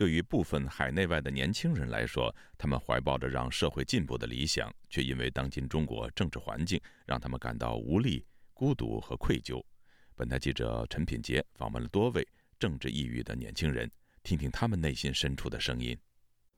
对于部分海内外的年轻人来说，他们怀抱着让社会进步的理想，却因为当今中国政治环境，让他们感到无力、孤独和愧疚。本台记者陈品杰访问了多位政治抑郁的年轻人，听听他们内心深处的声音。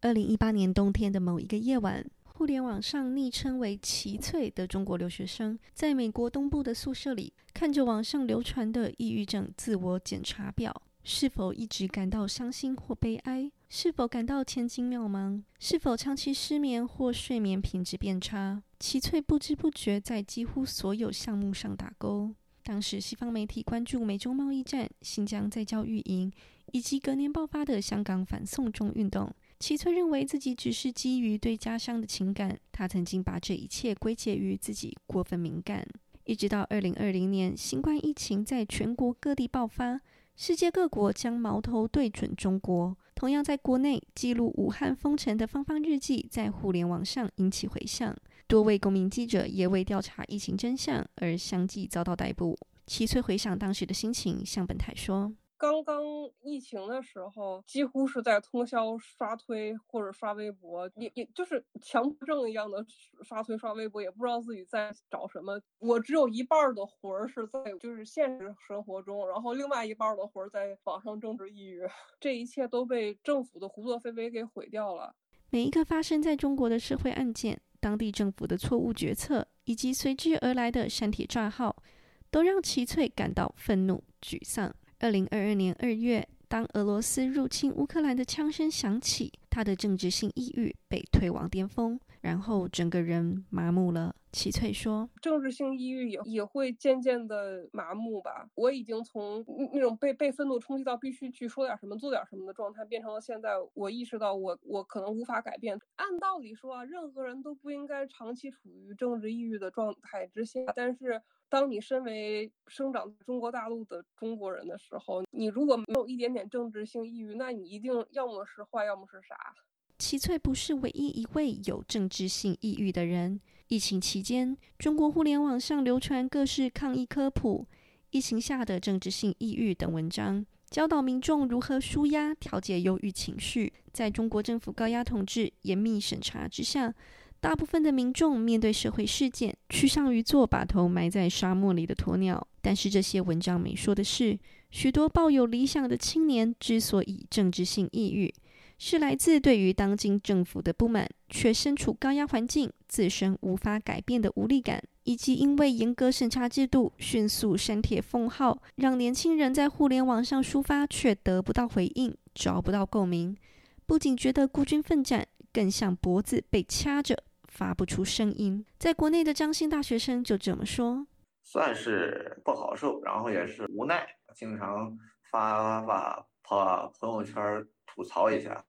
二零一八年冬天的某一个夜晚，互联网上昵称为“奇翠”的中国留学生，在美国东部的宿舍里，看着网上流传的抑郁症自我检查表。是否一直感到伤心或悲哀？是否感到前景渺茫？是否长期失眠或睡眠品质变差？齐翠不知不觉在几乎所有项目上打勾。当时西方媒体关注美中贸易战、新疆在教育营以及隔年爆发的香港反送中运动，齐翠认为自己只是基于对家乡的情感。他曾经把这一切归结于自己过分敏感。一直到二零二零年，新冠疫情在全国各地爆发。世界各国将矛头对准中国。同样，在国内记录武汉封城的方方日记在互联网上引起回响，多位公民记者也为调查疫情真相而相继遭到逮捕。齐翠回想当时的心情，向本台说。刚刚疫情的时候，几乎是在通宵刷推或者刷微博，也也就是强迫症一样的刷推刷微博，也不知道自己在找什么。我只有一半的魂儿是在就是现实生活中，然后另外一半的魂儿在网上政治抑郁。这一切都被政府的胡作非为给毁掉了。每一个发生在中国的社会案件，当地政府的错误决策，以及随之而来的删帖账号，都让齐翠感到愤怒、沮丧。二零二二年二月，当俄罗斯入侵乌克兰的枪声响起，他的政治性抑郁被推往巅峰，然后整个人麻木了。齐翠说：“政治性抑郁也也会渐渐的麻木吧。我已经从那种被被愤怒冲击到必须去说点什么、做点什么的状态，变成了现在我意识到我我可能无法改变。按道理说啊，任何人都不应该长期处于政治抑郁的状态之下，但是。”当你身为生长在中国大陆的中国人的时候，你如果没有一点点政治性抑郁，那你一定要么是坏，要么是傻。齐翠不是唯一一位有政治性抑郁的人。疫情期间，中国互联网上流传各式抗疫科普、疫情下的政治性抑郁等文章，教导民众如何舒压、调节忧郁情绪。在中国政府高压统治、严密审查之下。大部分的民众面对社会事件，趋向于做把头埋在沙漠里的鸵鸟。但是这些文章没说的是，许多抱有理想的青年之所以政治性抑郁，是来自对于当今政府的不满，却身处高压环境，自身无法改变的无力感，以及因为严格审查制度、迅速删帖封号，让年轻人在互联网上抒发却得不到回应，找不到共鸣，不仅觉得孤军奋战，更像脖子被掐着。发不出声音，在国内的张姓大学生就这么说：“算是不好受，然后也是无奈，经常发发发朋友圈吐槽一下。”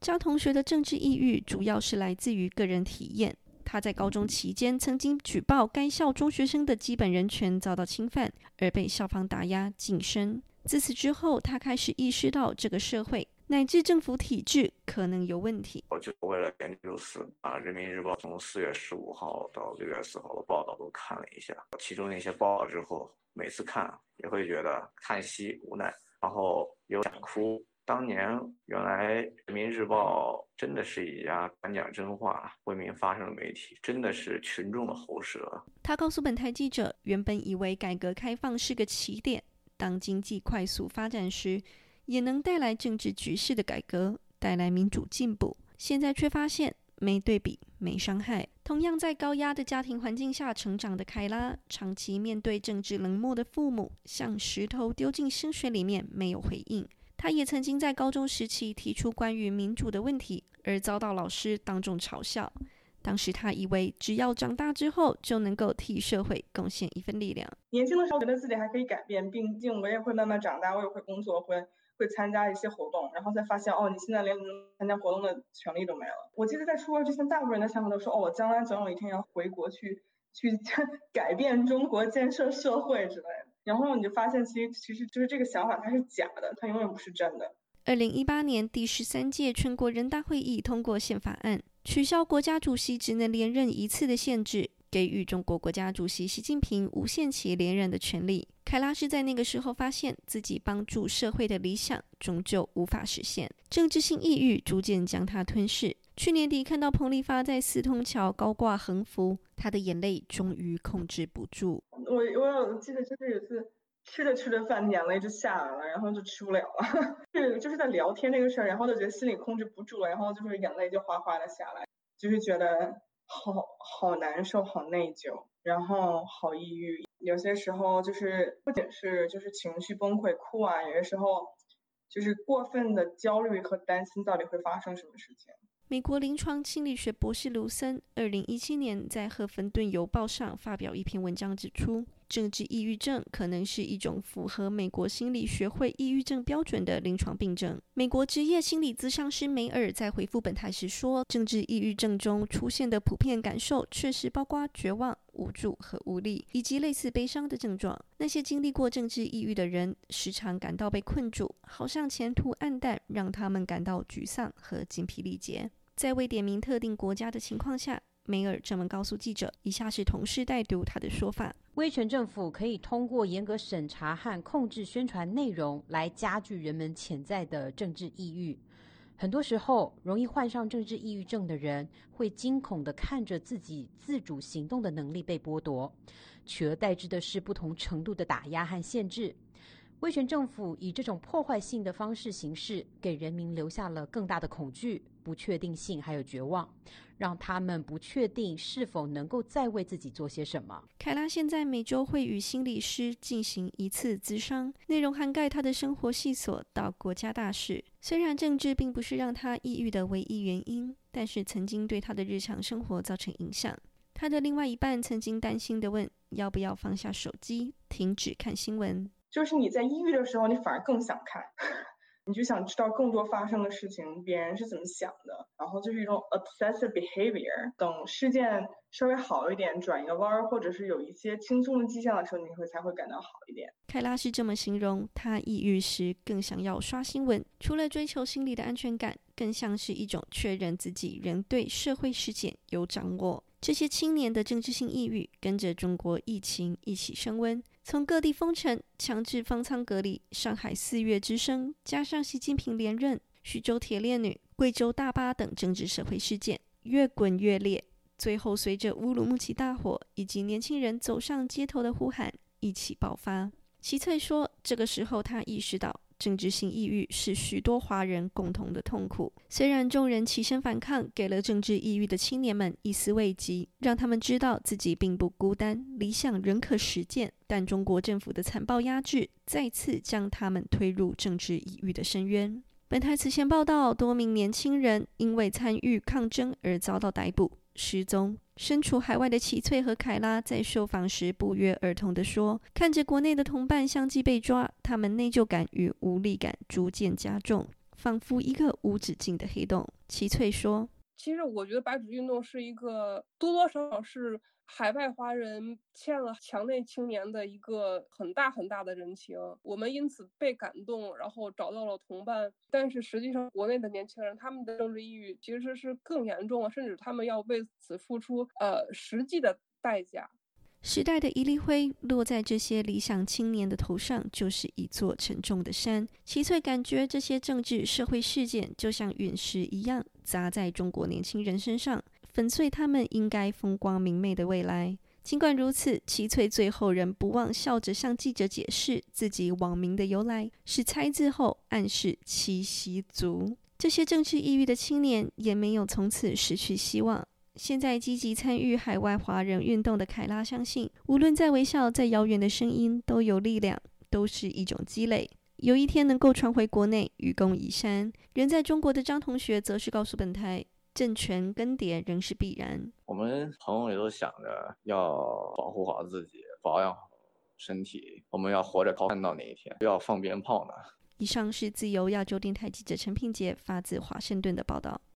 张同学的政治抑郁主要是来自于个人体验。他在高中期间曾经举报该校中学生的基本人权遭到侵犯，而被校方打压晋升。自此之后，他开始意识到这个社会。乃至政府体制可能有问题。我就为了研究四啊，《人民日报》从四月十五号到六月四号的报道都看了一下，其中那些报道之后，每次看也会觉得叹息无奈，然后有想哭。当年原来《人民日报》真的是一家敢讲真话、为民发声的媒体，真的是群众的喉舌。他告诉本台记者，原本以为改革开放是个起点，当经济快速发展时。也能带来政治局势的改革，带来民主进步。现在却发现没对比没伤害。同样在高压的家庭环境下成长的凯拉，长期面对政治冷漠的父母，像石头丢进深水里面没有回应。他也曾经在高中时期提出关于民主的问题，而遭到老师当众嘲笑。当时他以为只要长大之后就能够替社会贡献一份力量。年轻的时候觉得自己还可以改变，毕竟我也会慢慢长大，我也会工作，会。会参加一些活动，然后才发现哦，你现在连参加活动的权利都没了。我记得在出国之前，大部分人的想法都说哦，我将来总有一天要回国去去 改变中国、建设社会之类。然后你就发现，其实其实就是这个想法它是假的，它永远不是真的。二零一八年第十三届全国人大会议通过宪法案，取消国家主席只能连任一次的限制，给予中国国家主席习近平无限期连任的权利。凯拉是在那个时候发现自己帮助社会的理想终究无法实现，政治性抑郁逐渐将他吞噬。去年底看到彭丽发在四通桥高挂横幅，他的眼泪终于控制不住。我我记得就是有次吃着吃着饭，眼泪就下来了，然后就吃不了了。是 就是在聊天这个事儿，然后就觉得心里控制不住了，然后就是眼泪就哗哗的下来，就是觉得好好难受，好内疚，然后好抑郁。有些时候就是不仅是就是情绪崩溃哭啊，有些时候就是过分的焦虑和担心到底会发生什么事情。美国临床心理学博士卢森，二零一七年在《赫芬顿邮报》上发表一篇文章，指出，政治抑郁症可能是一种符合美国心理学会抑郁症标准的临床病症。美国职业心理咨商师梅尔在回复本台时说，政治抑郁症中出现的普遍感受确实包括绝望、无助和无力，以及类似悲伤的症状。那些经历过政治抑郁的人，时常感到被困住，好像前途暗淡，让他们感到沮丧和精疲力竭。在未点名特定国家的情况下，梅尔这么告诉记者：“以下是同事代读他的说法：威权政府可以通过严格审查和控制宣传内容来加剧人们潜在的政治抑郁。很多时候，容易患上政治抑郁症的人会惊恐地看着自己自主行动的能力被剥夺，取而代之的是不同程度的打压和限制。”威权政府以这种破坏性的方式行事，给人民留下了更大的恐惧、不确定性，还有绝望，让他们不确定是否能够再为自己做些什么。凯拉现在每周会与心理师进行一次咨商，内容涵盖他的生活细琐到国家大事。虽然政治并不是让他抑郁的唯一原因，但是曾经对他的日常生活造成影响。他的另外一半曾经担心的问：要不要放下手机，停止看新闻？就是你在抑郁的时候，你反而更想看，你就想知道更多发生的事情，别人是怎么想的，然后就是一种 obsessive behavior。等事件稍微好一点，转一个弯儿，或者是有一些轻松的迹象的时候，你会才会感到好一点。凯拉是这么形容，他抑郁时更想要刷新闻，除了追求心理的安全感，更像是一种确认自己仍对社会事件有掌握。这些青年的政治性抑郁，跟着中国疫情一起升温。从各地封城、强制方舱隔离、上海四月之声，加上习近平连任、徐州铁链女、贵州大巴等政治社会事件越滚越烈，最后随着乌鲁木齐大火以及年轻人走上街头的呼喊一起爆发。齐翠说：“这个时候，他意识到。”政治性抑郁是许多华人共同的痛苦。虽然众人起身反抗，给了政治抑郁的青年们一丝慰藉，让他们知道自己并不孤单，理想仍可实践。但中国政府的残暴压制再次将他们推入政治抑郁的深渊。本台此前报道，多名年轻人因为参与抗争而遭到逮捕、失踪。身处海外的齐翠和凯拉在受访时不约而同地说：“看着国内的同伴相继被抓，他们内疚感与无力感逐渐加重，仿佛一个无止境的黑洞。”齐翠说：“其实我觉得白纸运动是一个多多少少是。”海外华人欠了墙内青年的一个很大很大的人情，我们因此被感动，然后找到了同伴。但是实际上，国内的年轻人他们的政治抑郁其实是更严重了，甚至他们要为此付出呃实际的代价。时代的一粒灰落在这些理想青年的头上，就是一座沉重的山。齐翠感觉这些政治社会事件就像陨石一样砸在中国年轻人身上。粉碎他们应该风光明媚的未来。尽管如此，齐翠最后仍不忘笑着向记者解释自己网名的由来是“猜字后”，暗示七夕族。这些政治抑郁的青年也没有从此失去希望。现在积极参与海外华人运动的凯拉相信，无论在微笑，在遥远的声音，都有力量，都是一种积累。有一天能够传回国内，愚公移山。人在中国的张同学则是告诉本台。政权更迭仍是必然。我们朋友也都想着要保护好自己，保养好身体。我们要活着看到那一天，不要放鞭炮呢。以上是自由亚洲电台记者陈平杰发自华盛顿的报道。